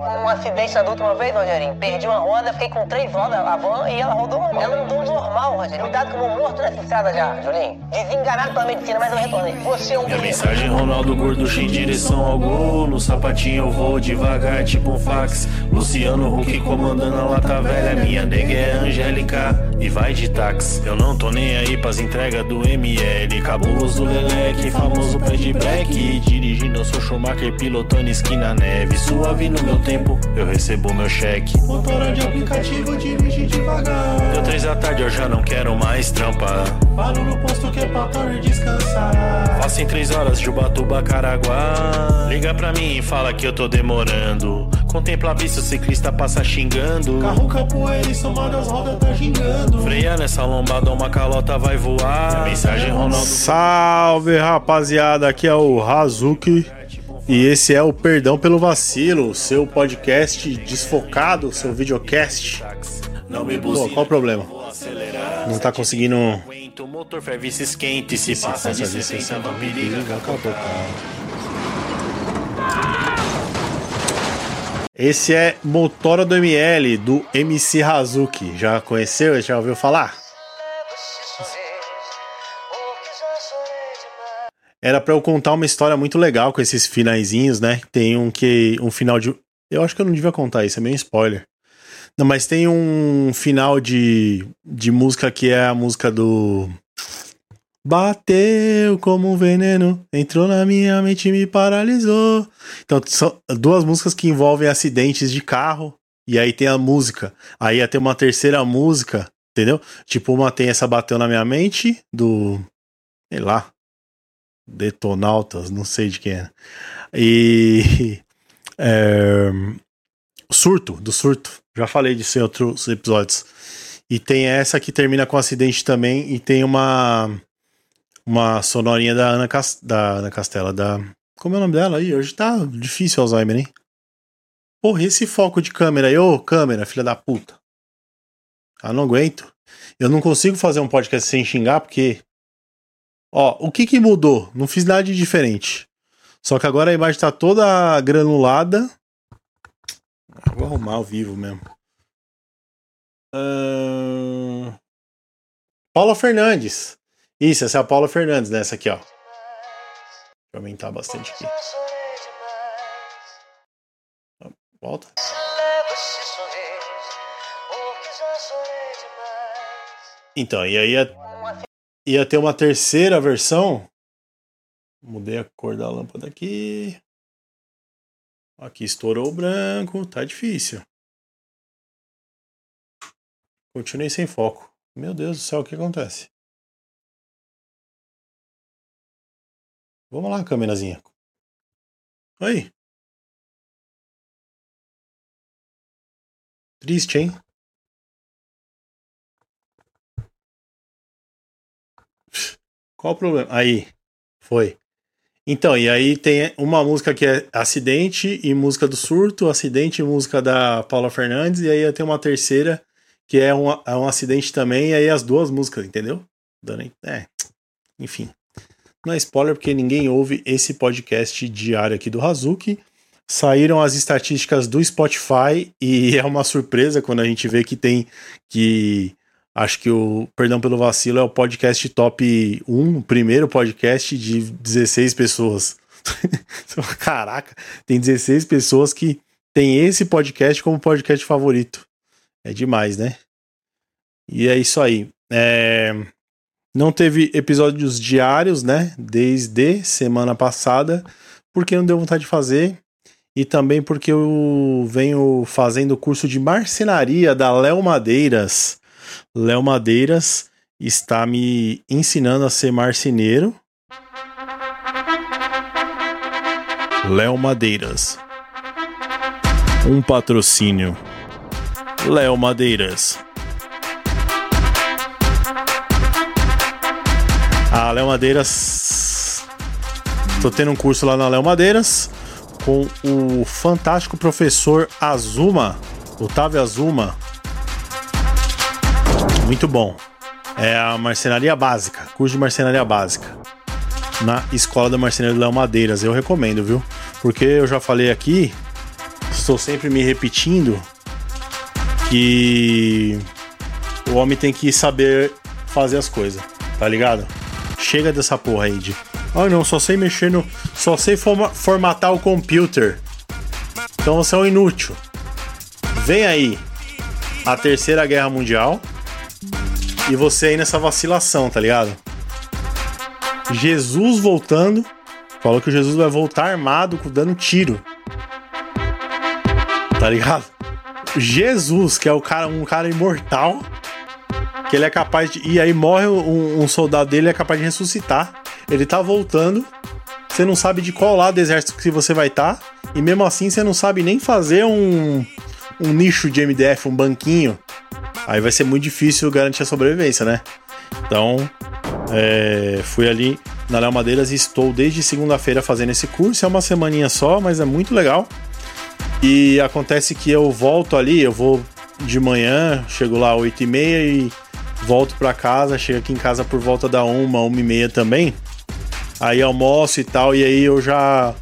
Um acidente na última vez, Rogerinho. Perdi uma roda, fiquei com três rodas a van e ela rodou. Ela andou normal, Rogerinho. Cuidado que eu vou morto nessa estrada já, Julinho. Desenganado pela medicina, mas eu retornei. Você é um Minha mensagem, Ronaldo Gorducho em direção ao gol. No sapatinho eu vou devagar, tipo um fax. Luciano Huck comandando a lata velha. Minha nega é Angélica e vai de táxi. Eu não tô nem aí pras entregas do ML. Cabuloso Leleque, famoso pé de black. Dirigindo, eu sou Schumacher, pilotando esquina neve. Suave no meu tempo, eu recebo meu cheque. Motora de aplicativo, dirige devagar. Deu três da tarde, eu já não quero mais trampar. Paro no posto que é pra torre descansar. Faço em três horas de Ubatuba, Caraguá. Liga pra mim e fala que eu tô demorando. Contempla a vista, o ciclista passa xingando. Carro capoeira e somado as rodas tá gingando. Freia nessa lombada, uma calota vai voar. Minha mensagem, Ronaldo. Salve rapaziada, aqui é o Hazuki e esse é o Perdão pelo Vacilo, seu podcast desfocado, seu videocast. Não me Pô, qual o problema? Não tá conseguindo. O motor esquente, se passa de 60 não periga. Esse é Motora do ML do MC Hazuki. Já conheceu? Já ouviu falar? Era pra eu contar uma história muito legal com esses finaizinhos, né? Tem um que um final de eu acho que eu não devia contar isso, é meio spoiler. Não, mas tem um final de, de música que é a música do Bateu como um veneno, entrou na minha mente e me paralisou. Então, são duas músicas que envolvem acidentes de carro, e aí tem a música. Aí ia ter uma terceira música, entendeu? Tipo, uma tem essa Bateu na minha mente, do. sei lá. Detonautas, não sei de quem é. E. é, surto, do surto. Já falei disso em outros episódios. E tem essa que termina com acidente também, e tem uma uma sonorinha da Ana, da Ana Castela, da. Como é o nome dela aí? Hoje tá difícil Alzheimer, hein? Porra, esse foco de câmera aí, ô câmera, filha da puta. Ah, não aguento. Eu não consigo fazer um podcast sem xingar, porque. Ó, o que que mudou? Não fiz nada de diferente. Só que agora a imagem tá toda granulada. Vou arrumar ao vivo mesmo. Ahn, Paula Fernandes. Isso, essa é a Paula Fernandes, né? Essa aqui, ó. Deixa eu aumentar bastante aqui. Volta. Então, e aí ia, ia ter uma terceira versão. Mudei a cor da lâmpada aqui. Aqui estourou o branco, tá difícil. Continuei sem foco. Meu Deus do céu, o que acontece? Vamos lá, câmerazinha. Oi. Triste, hein? Qual o problema? Aí, foi. Então, e aí tem uma música que é Acidente e música do Surto, Acidente e música da Paula Fernandes, e aí tem uma terceira que é um, é um acidente também, e aí as duas músicas, entendeu? É, enfim. Não é spoiler porque ninguém ouve esse podcast diário aqui do Hazuki. Saíram as estatísticas do Spotify e é uma surpresa quando a gente vê que tem que acho que o Perdão pelo Vacilo é o podcast top 1, o primeiro podcast de 16 pessoas. Caraca, tem 16 pessoas que tem esse podcast como podcast favorito. É demais, né? E é isso aí. É... Não teve episódios diários, né? Desde semana passada, porque não deu vontade de fazer. E também porque eu venho fazendo o curso de marcenaria da Léo Madeiras. Léo Madeiras está me ensinando a ser marceneiro. Léo Madeiras. Um patrocínio. Léo Madeiras. A Léo Madeiras. Tô tendo um curso lá na Léo Madeiras com o fantástico professor Azuma, Otávio Azuma. Muito bom. É a marcenaria básica, curso de marcenaria básica. Na Escola da Marcenaria Léo Madeiras, eu recomendo, viu? Porque eu já falei aqui, estou sempre me repetindo que o homem tem que saber fazer as coisas, tá ligado? Chega dessa porra aí de. Ai não, só sei mexer no. Só sei formatar o computer. Então você é um inútil. Vem aí a terceira guerra mundial e você aí nessa vacilação, tá ligado? Jesus voltando. Falou que Jesus vai voltar armado, dando tiro. Tá ligado? Jesus, que é o cara, um cara imortal, que ele é capaz de. E aí morre um, um soldado dele, é capaz de ressuscitar. Ele tá voltando. Você não sabe de qual lado do exército que você vai estar. Tá, e mesmo assim você não sabe nem fazer um, um nicho de MDF, um banquinho. Aí vai ser muito difícil garantir a sobrevivência, né? Então, é, fui ali na Léo Madeiras e estou desde segunda-feira fazendo esse curso. É uma semaninha só, mas é muito legal. E acontece que eu volto ali, eu vou de manhã, chego lá às 8h30 e volto para casa, chego aqui em casa por volta da 1, 1h30 também. Aí almoço e tal, e aí eu já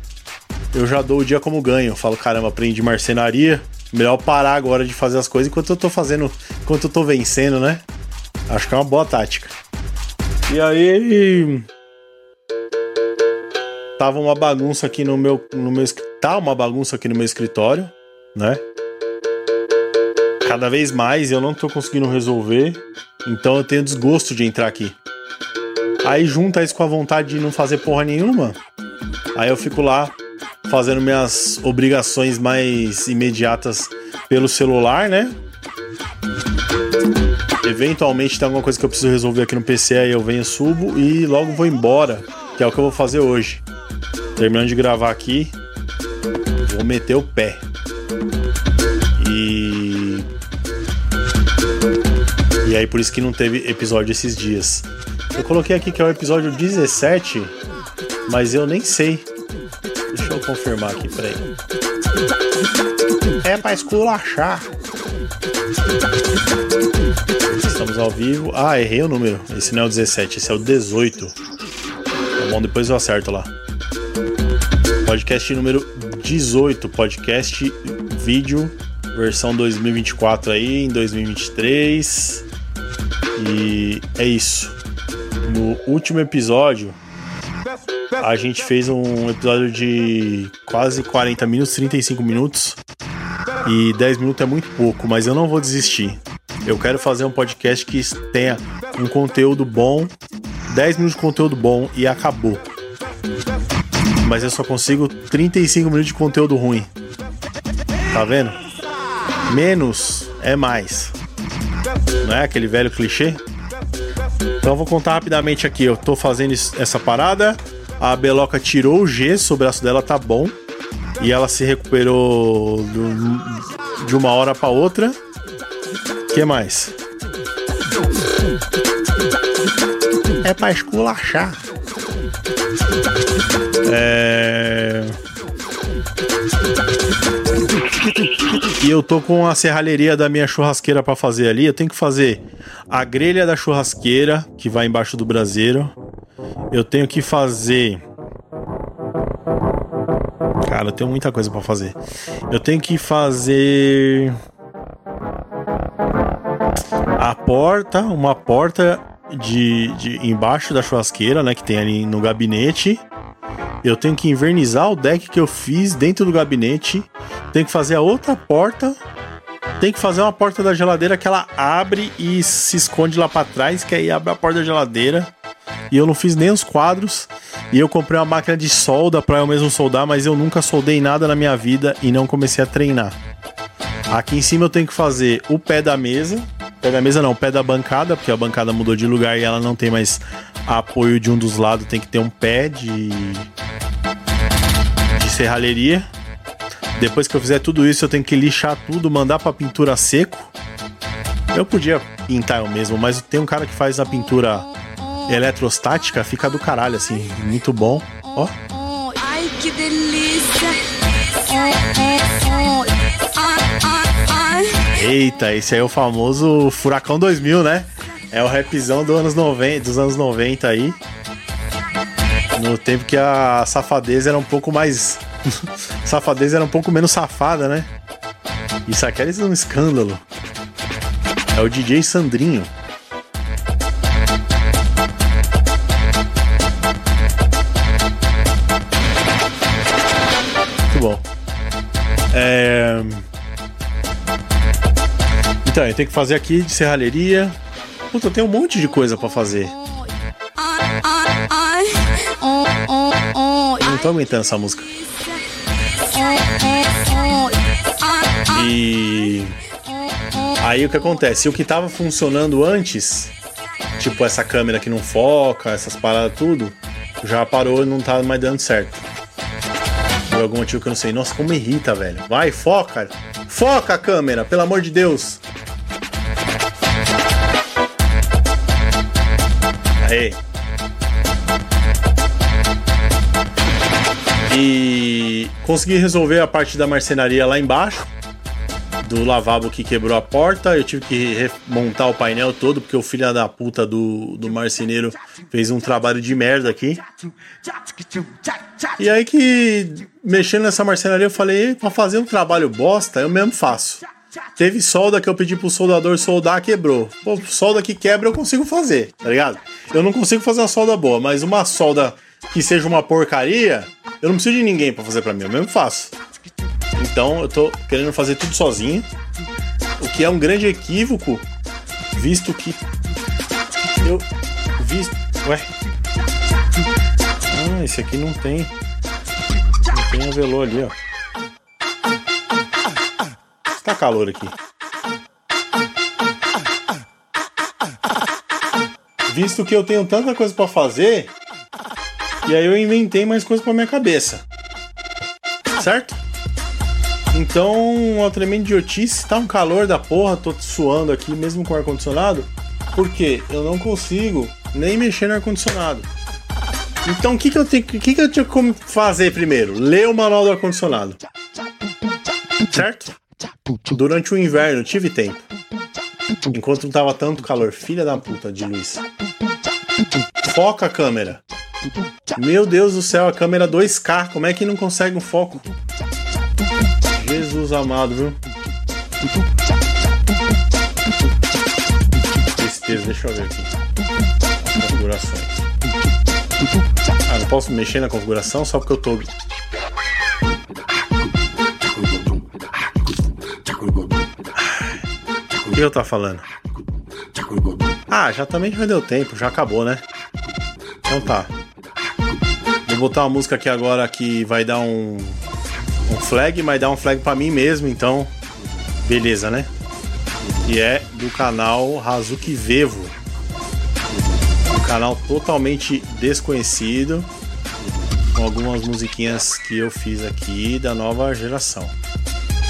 eu já dou o dia como ganho. Eu falo, caramba, aprendi marcenaria. Melhor parar agora de fazer as coisas enquanto eu tô fazendo, enquanto eu tô vencendo, né? Acho que é uma boa tática. E aí tava uma bagunça aqui no meu no meu tá uma bagunça aqui no meu escritório, né? Cada vez mais eu não tô conseguindo resolver, então eu tenho desgosto de entrar aqui. Aí junta isso com a vontade de não fazer porra nenhuma. Aí eu fico lá fazendo minhas obrigações mais imediatas pelo celular, né? Eventualmente tem alguma coisa que eu preciso resolver aqui no PC, aí eu venho, subo e logo vou embora, que é o que eu vou fazer hoje. Terminando de gravar aqui, vou meter o pé. E. E aí, por isso que não teve episódio esses dias. Eu coloquei aqui que é o episódio 17, mas eu nem sei. Deixa eu confirmar aqui, peraí. É pra esculachar. Estamos ao vivo. Ah, errei o número. Esse não é o 17, esse é o 18. Tá bom, depois eu acerto lá. Podcast número 18, podcast vídeo, versão 2024 aí, em 2023. E é isso. No último episódio, a gente fez um episódio de quase 40 minutos, 35 minutos. E 10 minutos é muito pouco, mas eu não vou desistir. Eu quero fazer um podcast que tenha um conteúdo bom, 10 minutos de conteúdo bom e acabou mas eu só consigo 35 minutos de conteúdo ruim. Tá vendo? Menos é mais. Não é aquele velho clichê? Então eu vou contar rapidamente aqui. Eu tô fazendo essa parada. A Beloca tirou o gesso, o braço dela tá bom. E ela se recuperou de uma hora para outra. O que mais? É pra esculachar. É... E eu tô com a serralheria da minha churrasqueira para fazer ali. Eu tenho que fazer a grelha da churrasqueira, que vai embaixo do braseiro. Eu tenho que fazer. Cara, eu tenho muita coisa para fazer. Eu tenho que fazer. A porta, uma porta de, de embaixo da churrasqueira, né, que tem ali no gabinete. Eu tenho que invernizar o deck que eu fiz dentro do gabinete. Tenho que fazer a outra porta. Tem que fazer uma porta da geladeira que ela abre e se esconde lá para trás, que aí abre a porta da geladeira. E eu não fiz nem os quadros. E eu comprei uma máquina de solda para eu mesmo soldar, mas eu nunca soldei nada na minha vida e não comecei a treinar. Aqui em cima eu tenho que fazer o pé da mesa, Pé da mesa não, pé da bancada, porque a bancada mudou de lugar e ela não tem mais apoio de um dos lados, tem que ter um pé de, de serralheria. Depois que eu fizer tudo isso, eu tenho que lixar tudo, mandar pra pintura seco. Eu podia pintar eu mesmo, mas tem um cara que faz a pintura eletrostática, fica do caralho, assim, muito bom. Ó. Ai, que delícia! Eita, esse aí é o famoso Furacão 2000, né? É o rapzão do anos 90, dos anos 90 aí. No tempo que a safadeza era um pouco mais safadeza era um pouco menos safada, né? Isso aqui era um escândalo. É o DJ Sandrinho. É... Então, eu tenho que fazer aqui de serralheria. Puta, tem um monte de coisa pra fazer. Não tô aguentando essa música. E aí o que acontece? O que tava funcionando antes, tipo essa câmera que não foca, essas paradas tudo, já parou e não tá mais dando certo. Por algum motivo que eu não sei. Nossa, como irrita, velho. Vai, foca. Foca a câmera, pelo amor de Deus. Aê. E consegui resolver a parte da marcenaria lá embaixo. Do lavabo que quebrou a porta. Eu tive que remontar o painel todo, porque o filho da puta do, do marceneiro fez um trabalho de merda aqui. E aí que, mexendo nessa marcenaria, eu falei, pra fazer um trabalho bosta, eu mesmo faço. Teve solda que eu pedi pro soldador soldar, quebrou. Pô, solda que quebra eu consigo fazer, tá ligado? Eu não consigo fazer uma solda boa, mas uma solda que seja uma porcaria, eu não preciso de ninguém para fazer para mim, eu mesmo faço. Então eu tô querendo fazer tudo sozinho, o que é um grande equívoco, visto que eu visto, ué. Ah, esse aqui não tem. Não tem avelô ali, ó. Tá calor aqui. Visto que eu tenho tanta coisa para fazer, e aí eu inventei mais coisas para minha cabeça. Certo? Então, uma tremenda idiotice, tá um calor da porra, tô suando aqui mesmo com ar condicionado, porque eu não consigo nem mexer no ar condicionado. Então, o que que eu tenho, que que eu tinha que fazer primeiro? Ler o manual do ar condicionado. Certo? Durante o inverno tive tempo. Enquanto não tava tanto calor. Filha da puta de luz. Foca a câmera. Meu Deus do céu, a câmera 2K. Como é que não consegue um foco? Amado, viu? Tristeza, deixa eu ver aqui. Configurações. Ah, não posso mexer na configuração só porque eu tô O que eu tava falando? Ah, já também já deu tempo, já acabou, né? Então tá. Vou botar uma música aqui agora que vai dar um, um flag, mas dar um flag para mim mesmo, então beleza, né? E é do canal Hazuki Vevo. Um canal totalmente desconhecido, com algumas musiquinhas que eu fiz aqui da nova geração.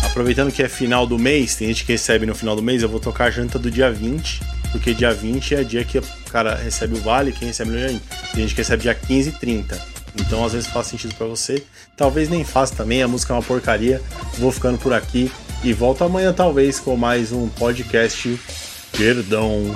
Aproveitando que é final do mês, tem gente que recebe no final do mês, eu vou tocar a janta do dia 20, porque dia 20 é dia que o cara recebe o vale, quem recebe no dia 20. Tem gente que recebe dia 15 e 30. Então às vezes faz sentido para você. Talvez nem faça também, a música é uma porcaria. Vou ficando por aqui e volto amanhã talvez com mais um podcast. Perdão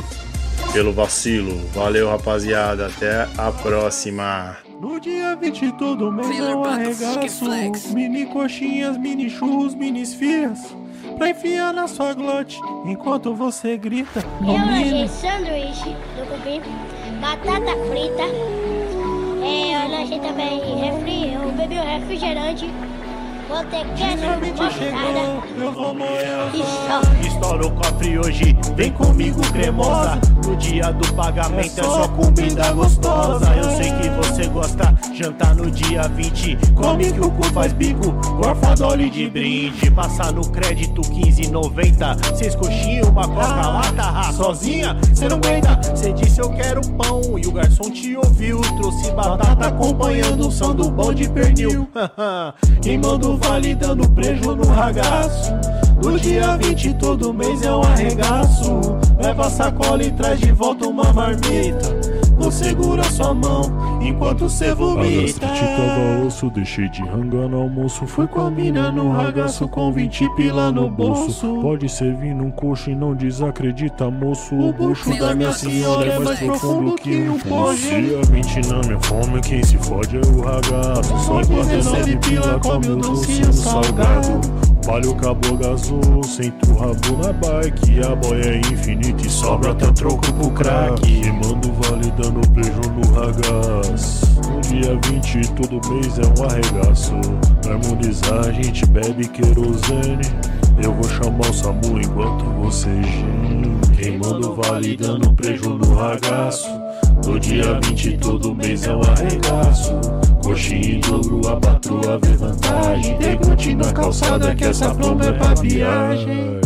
pelo vacilo. Valeu, rapaziada. Até a próxima. No dia 20 todo mês eu arregaço Mini coxinhas, mini churros, mini esfias Pra enfiar na sua glote enquanto você grita Eu achei sanduíche do cupim, batata frita é, Eu achei também. Refri, eu bebi o refrigerante Botei ketchup, mostarda eu vou morrer e só Estoura o cofre hoje, vem comigo cremosa. No dia do pagamento é só comida gostosa. Eu sei que você gosta, jantar no dia 20. Come que o cu faz bico, gorfadole de brinde. Passar no crédito 15,90. Seis coxinhas, uma coca-lata. Sozinha, cê não aguenta. Cê disse eu quero pão e o garçom te ouviu. Trouxe batata acompanhando o som do bom de pernil. Queimando vale dando prejo no ragaço. No dia 20 todo mês é um arregaço. Leva a sacola e traz de volta uma marmita vou segurar sua mão enquanto cê vomita. gastrite tava osso, deixei de rangar no almoço. Fui com a mina no ragaço com 20 pila no bolso. Pode servir num coxo e não desacredita, moço. O bucho da minha senhora é mais profundo que um poste. Se a mente na minha fome, quem se fode é o ragaço. Só quando 19 pila come o docinho salgado. Palho, cabo, gasou, sento o rabo na bike. A boia é infinita e sobra até troco pro crack. Queimando vale dando beijo no ragaz. No dia 20 todo mês é um arregaço. Pra harmonizar a gente bebe querosene. Eu vou chamar o SAMU enquanto você geme. Queimando vale dando beijo no ragaço No dia 20 todo mês é um arregaço. Coxinha em dobro, a patroa vê vantagem. Debute na calçada que essa promo é pra viagem